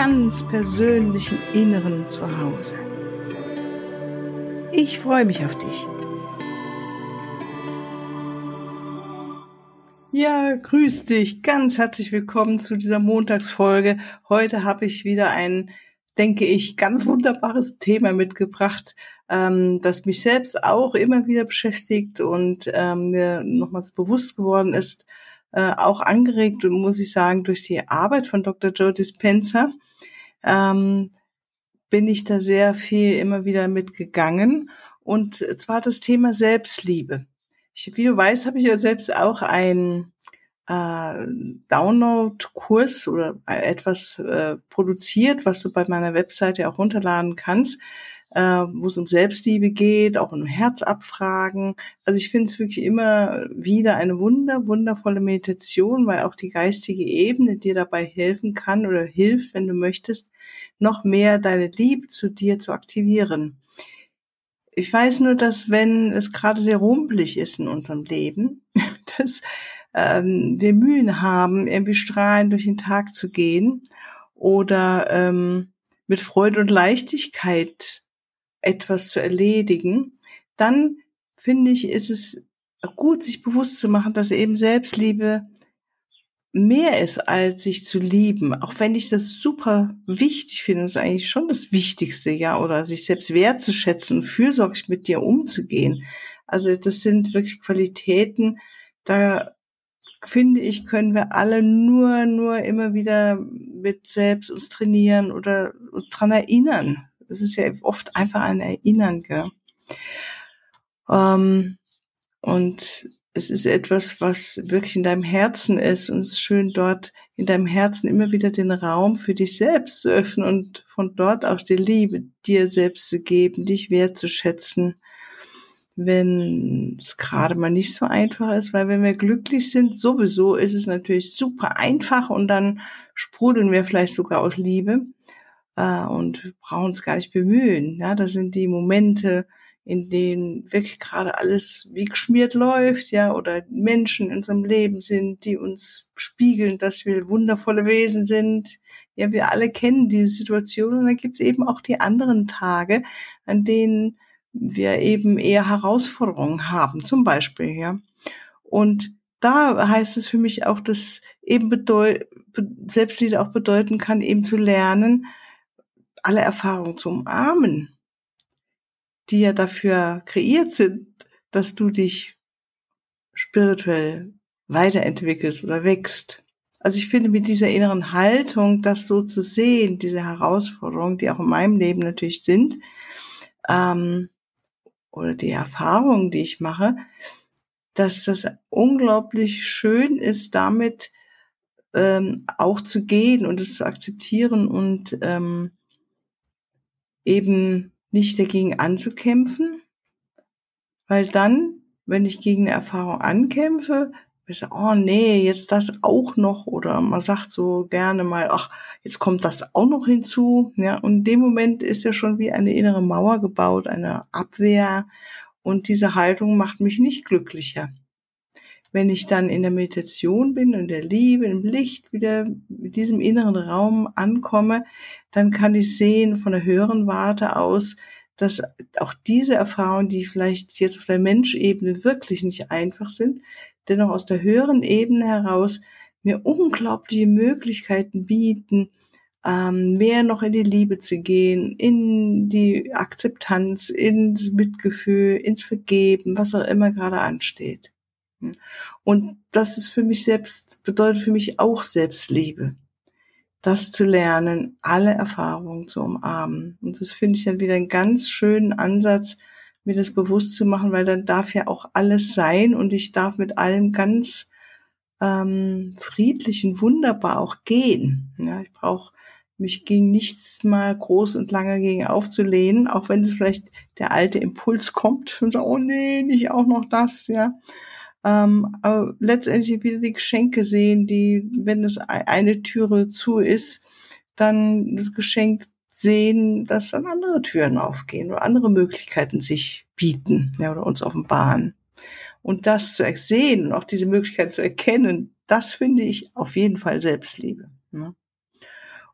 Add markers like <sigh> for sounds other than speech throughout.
ganz persönlichen Inneren zu Hause. Ich freue mich auf dich. Ja, grüß dich. Ganz herzlich willkommen zu dieser Montagsfolge. Heute habe ich wieder ein, denke ich, ganz wunderbares Thema mitgebracht, ähm, das mich selbst auch immer wieder beschäftigt und ähm, mir nochmals bewusst geworden ist, äh, auch angeregt, muss ich sagen, durch die Arbeit von Dr. Joe Dispenza, ähm, bin ich da sehr viel immer wieder mitgegangen. Und zwar das Thema Selbstliebe. Ich, wie du weißt, habe ich ja selbst auch einen äh, Download-Kurs oder etwas äh, produziert, was du bei meiner Webseite auch runterladen kannst äh, wo es um Selbstliebe geht, auch um Herzabfragen. Also ich finde es wirklich immer wieder eine wunder, wundervolle Meditation, weil auch die geistige Ebene dir dabei helfen kann oder hilft, wenn du möchtest, noch mehr deine Liebe zu dir zu aktivieren. Ich weiß nur, dass wenn es gerade sehr rumpelig ist in unserem Leben, <laughs> dass ähm, wir Mühen haben, irgendwie strahlend durch den Tag zu gehen oder ähm, mit Freude und Leichtigkeit etwas zu erledigen, dann finde ich, ist es gut, sich bewusst zu machen, dass eben Selbstliebe mehr ist, als sich zu lieben. Auch wenn ich das super wichtig finde, ist eigentlich schon das Wichtigste, ja, oder sich selbst wertzuschätzen und fürsorglich mit dir umzugehen. Also das sind wirklich Qualitäten, da finde ich, können wir alle nur, nur immer wieder mit selbst uns trainieren oder uns dran erinnern, es ist ja oft einfach ein Erinnern, gell? Ähm, und es ist etwas, was wirklich in deinem Herzen ist und es ist schön dort in deinem Herzen immer wieder den Raum für dich selbst zu öffnen und von dort aus die Liebe dir selbst zu geben, dich wertzuschätzen, wenn es gerade mal nicht so einfach ist, weil wenn wir glücklich sind, sowieso ist es natürlich super einfach und dann sprudeln wir vielleicht sogar aus Liebe äh, und brauchen uns gar nicht bemühen. Ja, das sind die Momente, in denen wirklich gerade alles wie geschmiert läuft, ja, oder Menschen in unserem Leben sind, die uns spiegeln, dass wir wundervolle Wesen sind. Ja, wir alle kennen diese Situation und dann gibt es eben auch die anderen Tage, an denen wir eben eher Herausforderungen haben, zum Beispiel, ja. Und da heißt es für mich auch, dass eben bedeut Selbstliebe auch bedeuten kann, eben zu lernen, alle Erfahrungen zu umarmen, die ja dafür kreiert sind, dass du dich spirituell weiterentwickelst oder wächst. Also ich finde mit dieser inneren Haltung, das so zu sehen, diese Herausforderungen, die auch in meinem Leben natürlich sind, ähm, oder die Erfahrungen, die ich mache, dass das unglaublich schön ist, damit ähm, auch zu gehen und es zu akzeptieren und ähm, eben nicht dagegen anzukämpfen, weil dann, wenn ich gegen eine Erfahrung ankämpfe, ich sage, oh nee, jetzt das auch noch oder man sagt so gerne mal, ach, jetzt kommt das auch noch hinzu, ja, und in dem Moment ist ja schon wie eine innere Mauer gebaut, eine Abwehr und diese Haltung macht mich nicht glücklicher. Wenn ich dann in der Meditation bin, in der Liebe, im Licht wieder mit diesem inneren Raum ankomme, dann kann ich sehen von der höheren Warte aus, dass auch diese Erfahrungen, die vielleicht jetzt auf der Menschebene wirklich nicht einfach sind, dennoch aus der höheren Ebene heraus mir unglaubliche Möglichkeiten bieten, ähm, mehr noch in die Liebe zu gehen, in die Akzeptanz, ins Mitgefühl, ins Vergeben, was auch immer gerade ansteht. Und das ist für mich selbst, bedeutet für mich auch Selbstliebe. Das zu lernen, alle Erfahrungen zu umarmen. Und das finde ich dann wieder einen ganz schönen Ansatz, mir das bewusst zu machen, weil dann darf ja auch alles sein und ich darf mit allem ganz ähm, friedlich und wunderbar auch gehen. Ja, ich brauche mich ging nichts mal groß und lange gegen aufzulehnen, auch wenn es vielleicht der alte Impuls kommt und sagt, oh nee, nicht auch noch das, ja. Ähm, aber letztendlich wieder die Geschenke sehen, die, wenn es eine Türe zu ist, dann das Geschenk sehen, dass dann andere Türen aufgehen oder andere Möglichkeiten sich bieten ja, oder uns offenbaren. Und das zu sehen und auch diese Möglichkeit zu erkennen, das finde ich auf jeden Fall Selbstliebe. Ne?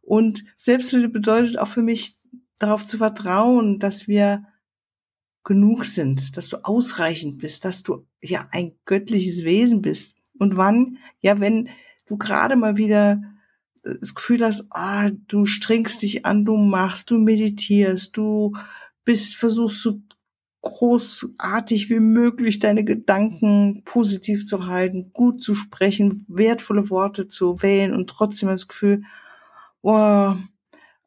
Und Selbstliebe bedeutet auch für mich, darauf zu vertrauen, dass wir genug sind, dass du ausreichend bist, dass du ja ein göttliches Wesen bist. Und wann? Ja, wenn du gerade mal wieder äh, das Gefühl hast, ah, du strengst dich an, du machst, du meditierst, du bist, versuchst so großartig wie möglich deine Gedanken positiv zu halten, gut zu sprechen, wertvolle Worte zu wählen und trotzdem das Gefühl, boah,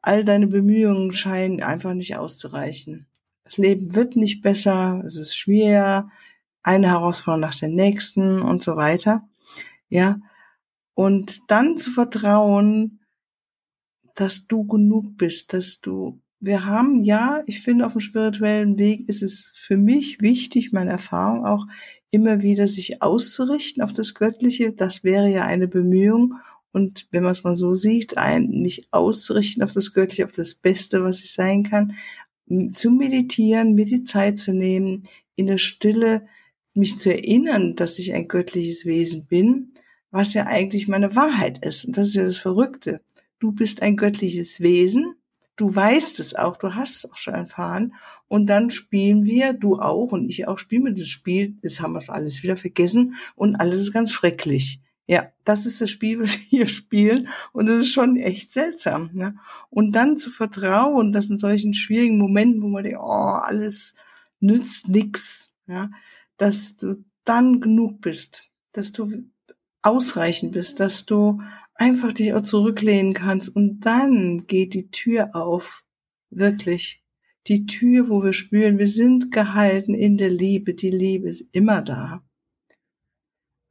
all deine Bemühungen scheinen einfach nicht auszureichen. Das Leben wird nicht besser, es ist schwer, eine Herausforderung nach der nächsten und so weiter. Ja. Und dann zu vertrauen, dass du genug bist, dass du, wir haben, ja, ich finde, auf dem spirituellen Weg ist es für mich wichtig, meine Erfahrung auch immer wieder sich auszurichten auf das Göttliche. Das wäre ja eine Bemühung. Und wenn man es mal so sieht, ein, nicht auszurichten auf das Göttliche, auf das Beste, was ich sein kann, zu meditieren, mir die Zeit zu nehmen, in der Stille mich zu erinnern, dass ich ein göttliches Wesen bin, was ja eigentlich meine Wahrheit ist. Und das ist ja das Verrückte. Du bist ein göttliches Wesen, du weißt es auch, du hast es auch schon erfahren. Und dann spielen wir, du auch und ich auch, spielen wir das Spiel, jetzt haben wir es alles wieder vergessen und alles ist ganz schrecklich. Ja, das ist das Spiel, <laughs> was wir hier spielen. Und das ist schon echt seltsam. Ne? Und dann zu vertrauen, dass in solchen schwierigen Momenten, wo man denkt, oh, alles nützt nix, ja, dass du dann genug bist, dass du ausreichend bist, dass du einfach dich auch zurücklehnen kannst und dann geht die Tür auf. Wirklich. Die Tür, wo wir spüren, wir sind gehalten in der Liebe. Die Liebe ist immer da.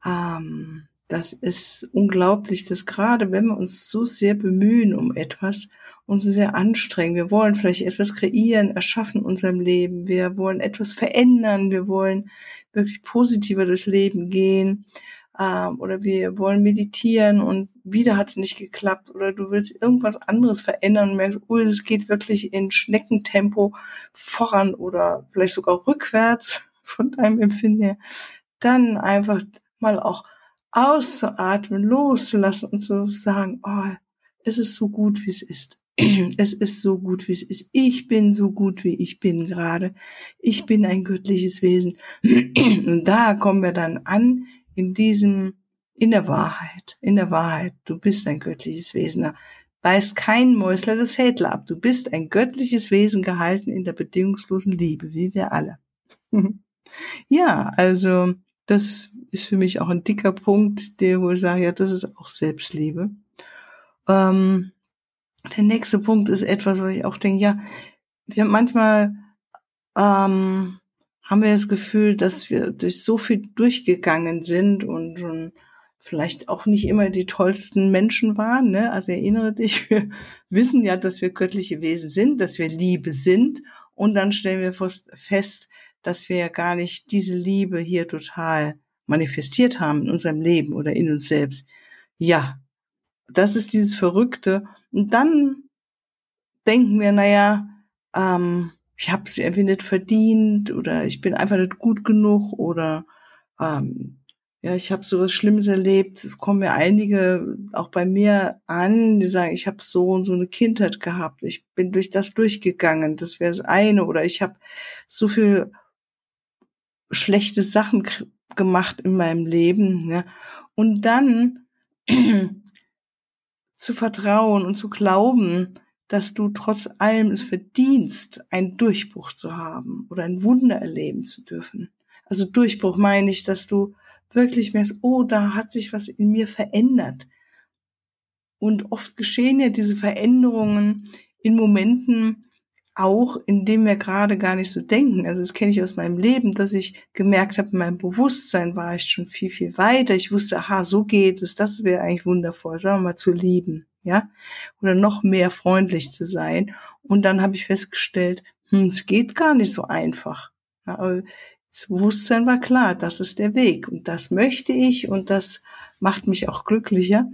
Ähm, das ist unglaublich, dass gerade wenn wir uns so sehr bemühen um etwas, uns sehr anstrengen, wir wollen vielleicht etwas kreieren, erschaffen in unserem Leben, wir wollen etwas verändern, wir wollen wirklich positiver durchs Leben gehen, äh, oder wir wollen meditieren und wieder hat es nicht geklappt, oder du willst irgendwas anderes verändern und merkst, oh, es geht wirklich in Schneckentempo voran oder vielleicht sogar rückwärts <laughs> von deinem Empfinden her, dann einfach mal auch auszuatmen, loszulassen und zu sagen, oh, es ist so gut, wie es ist. <clears throat> Es ist so gut, wie es ist. Ich bin so gut, wie ich bin gerade. Ich bin ein göttliches Wesen. <clears throat> Und da kommen wir dann an in diesem, in der Wahrheit, in der Wahrheit. Du bist ein göttliches Wesen. Beißt kein Mäusler das Fädler ab. Du bist ein göttliches Wesen gehalten in der bedingungslosen Liebe, wie wir alle. <laughs> ja, also das ist für mich auch ein dicker Punkt, der wohl sagt, ja, das ist auch Selbstliebe. Ähm, der nächste Punkt ist etwas, was ich auch denke, ja, wir manchmal ähm, haben wir das Gefühl, dass wir durch so viel durchgegangen sind und schon vielleicht auch nicht immer die tollsten Menschen waren. Ne? Also erinnere dich, <laughs> wir wissen ja, dass wir göttliche Wesen sind, dass wir Liebe sind und dann stellen wir fest, dass wir ja gar nicht diese Liebe hier total manifestiert haben in unserem Leben oder in uns selbst. Ja, das ist dieses Verrückte. Und dann denken wir, naja, ähm, ich habe es irgendwie nicht verdient oder ich bin einfach nicht gut genug oder ähm, ja, ich habe sowas Schlimmes erlebt. Es kommen mir einige auch bei mir an, die sagen, ich habe so und so eine Kindheit gehabt. Ich bin durch das durchgegangen. Das wäre das eine. Oder ich habe so viel schlechte Sachen gemacht in meinem Leben. Ja. Und dann <clears throat> zu vertrauen und zu glauben, dass du trotz allem es verdienst, einen Durchbruch zu haben oder ein Wunder erleben zu dürfen. Also Durchbruch meine ich, dass du wirklich merkst, oh, da hat sich was in mir verändert. Und oft geschehen ja diese Veränderungen in Momenten, auch indem wir gerade gar nicht so denken. Also das kenne ich aus meinem Leben, dass ich gemerkt habe, in meinem Bewusstsein war ich schon viel, viel weiter. Ich wusste, aha, so geht es, das wäre eigentlich wundervoll, sagen wir mal, zu lieben, ja, oder noch mehr freundlich zu sein. Und dann habe ich festgestellt, hm, es geht gar nicht so einfach. Ja, das Bewusstsein war klar, das ist der Weg und das möchte ich und das macht mich auch glücklicher.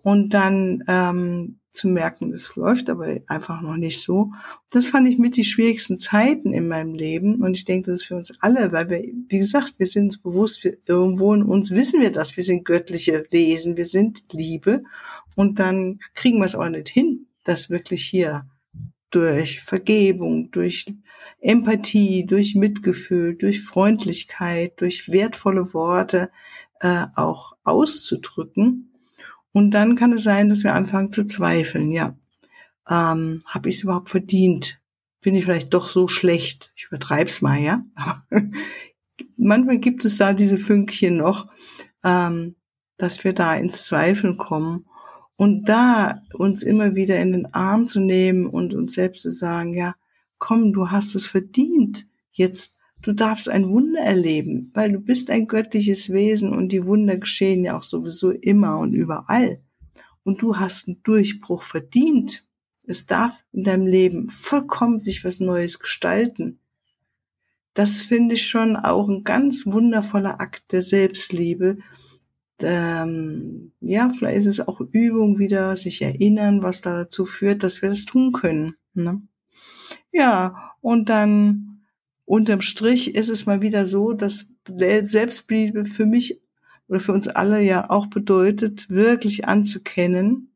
Und dann ähm, zu merken, es läuft aber einfach noch nicht so. Das fand ich mit die schwierigsten Zeiten in meinem Leben. Und ich denke, das ist für uns alle, weil wir, wie gesagt, wir sind uns bewusst, wir, irgendwo in uns wissen wir das. Wir sind göttliche Wesen, wir sind Liebe. Und dann kriegen wir es aber nicht hin, das wirklich hier durch Vergebung, durch Empathie, durch Mitgefühl, durch Freundlichkeit, durch wertvolle Worte äh, auch auszudrücken. Und dann kann es sein, dass wir anfangen zu zweifeln. Ja, ähm, habe ich es überhaupt verdient? Bin ich vielleicht doch so schlecht? Ich übertreibe es mal, ja. <laughs> Manchmal gibt es da diese Fünkchen noch, ähm, dass wir da ins Zweifeln kommen und da uns immer wieder in den Arm zu nehmen und uns selbst zu sagen, ja, komm, du hast es verdient. Jetzt, du darfst ein Wunder erleben, weil du bist ein göttliches Wesen und die Wunder geschehen ja auch sowieso immer und überall. Und du hast einen Durchbruch verdient. Es darf in deinem Leben vollkommen sich was Neues gestalten. Das finde ich schon auch ein ganz wundervoller Akt der Selbstliebe. Ähm, ja, vielleicht ist es auch Übung wieder, sich erinnern, was dazu führt, dass wir das tun können. Ne? Ja, und dann unterm Strich ist es mal wieder so, dass Selbstliebe für mich oder für uns alle ja auch bedeutet, wirklich anzukennen,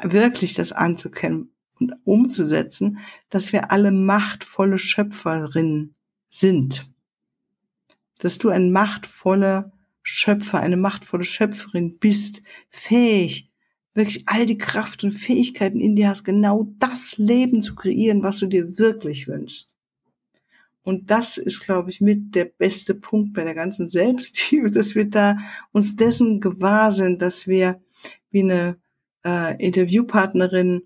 wirklich das anzukennen und umzusetzen, dass wir alle machtvolle Schöpferinnen sind. Dass du ein machtvoller Schöpfer, eine machtvolle Schöpferin bist, fähig, wirklich all die Kraft und Fähigkeiten in dir hast, genau das Leben zu kreieren, was du dir wirklich wünschst. Und das ist, glaube ich, mit der beste Punkt bei der ganzen Selbstliebe, dass wir da uns dessen gewahr sind, dass wir, wie eine äh, Interviewpartnerin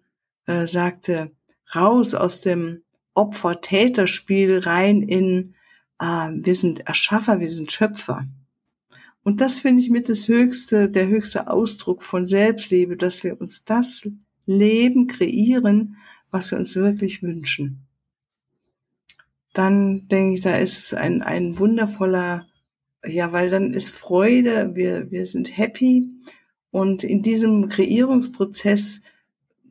äh, sagte, raus aus dem Opfer-Täter-Spiel rein in, äh, wir sind Erschaffer, wir sind Schöpfer. Und das finde ich mit das höchste, der höchste Ausdruck von Selbstliebe, dass wir uns das Leben kreieren, was wir uns wirklich wünschen. Dann denke ich, da ist es ein, ein wundervoller, ja, weil dann ist Freude, wir, wir sind happy und in diesem Kreierungsprozess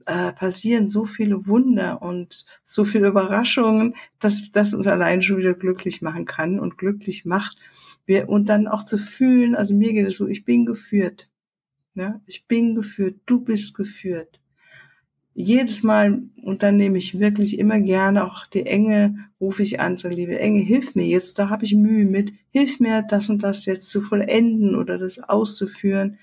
äh, passieren so viele Wunder und so viele Überraschungen, dass das uns allein schon wieder glücklich machen kann und glücklich macht wir, und dann auch zu fühlen, also mir geht es so, ich bin geführt. Ja, ich bin geführt, du bist geführt. Jedes Mal, und dann nehme ich wirklich immer gerne auch die Enge, rufe ich an, sage, liebe Enge, hilf mir jetzt, da habe ich Mühe mit, hilf mir, das und das jetzt zu vollenden oder das auszuführen,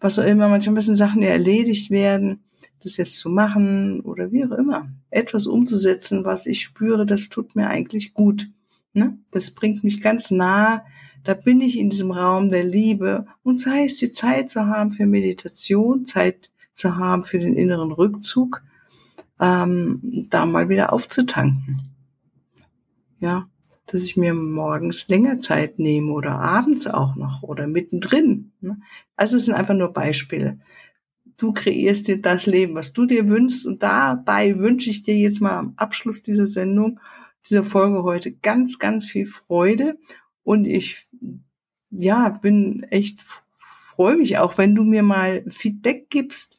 was auch immer. Manchmal müssen Sachen ja erledigt werden, das jetzt zu machen oder wie auch immer. Etwas umzusetzen, was ich spüre, das tut mir eigentlich gut. Ne? Das bringt mich ganz nah da bin ich in diesem Raum der Liebe und sei es die Zeit zu haben für Meditation, Zeit zu haben für den inneren Rückzug, ähm, da mal wieder aufzutanken. Ja, dass ich mir morgens länger Zeit nehme oder abends auch noch oder mittendrin. Ne? Also es sind einfach nur Beispiele. Du kreierst dir das Leben, was du dir wünschst und dabei wünsche ich dir jetzt mal am Abschluss dieser Sendung, dieser Folge heute ganz, ganz viel Freude und ich, ja, bin echt, freue mich auch, wenn du mir mal Feedback gibst,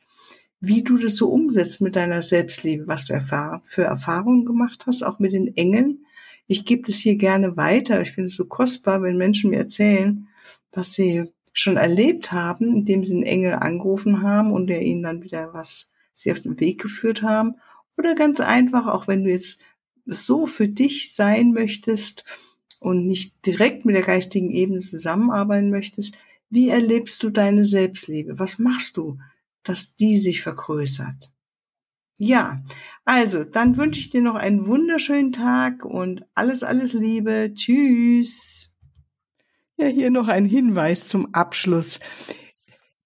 wie du das so umsetzt mit deiner Selbstliebe, was du für Erfahrungen gemacht hast, auch mit den Engeln. Ich gebe das hier gerne weiter. Ich finde es so kostbar, wenn Menschen mir erzählen, was sie schon erlebt haben, indem sie einen Engel angerufen haben und der ihnen dann wieder was sie auf den Weg geführt haben. Oder ganz einfach, auch wenn du jetzt so für dich sein möchtest, und nicht direkt mit der geistigen Ebene zusammenarbeiten möchtest, wie erlebst du deine Selbstliebe? Was machst du, dass die sich vergrößert? Ja, also, dann wünsche ich dir noch einen wunderschönen Tag und alles, alles Liebe. Tschüss. Ja, hier noch ein Hinweis zum Abschluss.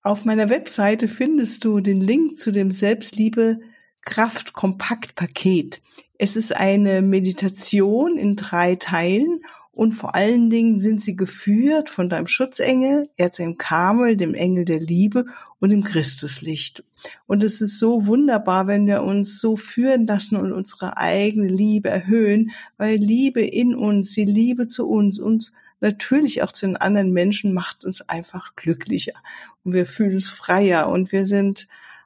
Auf meiner Webseite findest du den Link zu dem Selbstliebe Kraft Kompakt Paket. Es ist eine Meditation in drei Teilen und vor allen Dingen sind sie geführt von deinem Schutzengel, Erzengel Kamel, dem Engel der Liebe und dem Christuslicht. Und es ist so wunderbar, wenn wir uns so führen lassen und unsere eigene Liebe erhöhen, weil Liebe in uns, die Liebe zu uns, uns natürlich auch zu den anderen Menschen macht uns einfach glücklicher und wir fühlen uns freier und wir sind